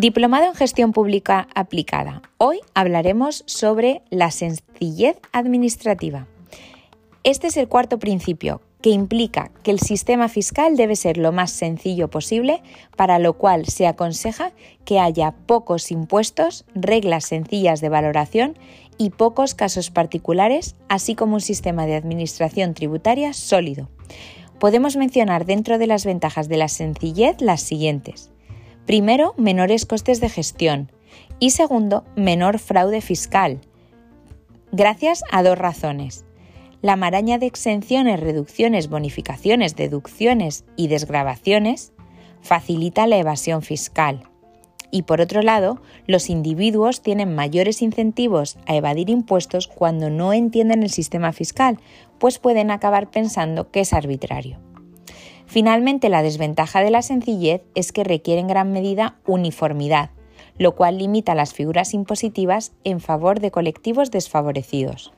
Diplomado en Gestión Pública Aplicada. Hoy hablaremos sobre la sencillez administrativa. Este es el cuarto principio, que implica que el sistema fiscal debe ser lo más sencillo posible, para lo cual se aconseja que haya pocos impuestos, reglas sencillas de valoración y pocos casos particulares, así como un sistema de administración tributaria sólido. Podemos mencionar dentro de las ventajas de la sencillez las siguientes. Primero, menores costes de gestión y segundo, menor fraude fiscal. Gracias a dos razones. La maraña de exenciones, reducciones, bonificaciones, deducciones y desgravaciones facilita la evasión fiscal. Y por otro lado, los individuos tienen mayores incentivos a evadir impuestos cuando no entienden el sistema fiscal, pues pueden acabar pensando que es arbitrario. Finalmente, la desventaja de la sencillez es que requiere en gran medida uniformidad, lo cual limita las figuras impositivas en favor de colectivos desfavorecidos.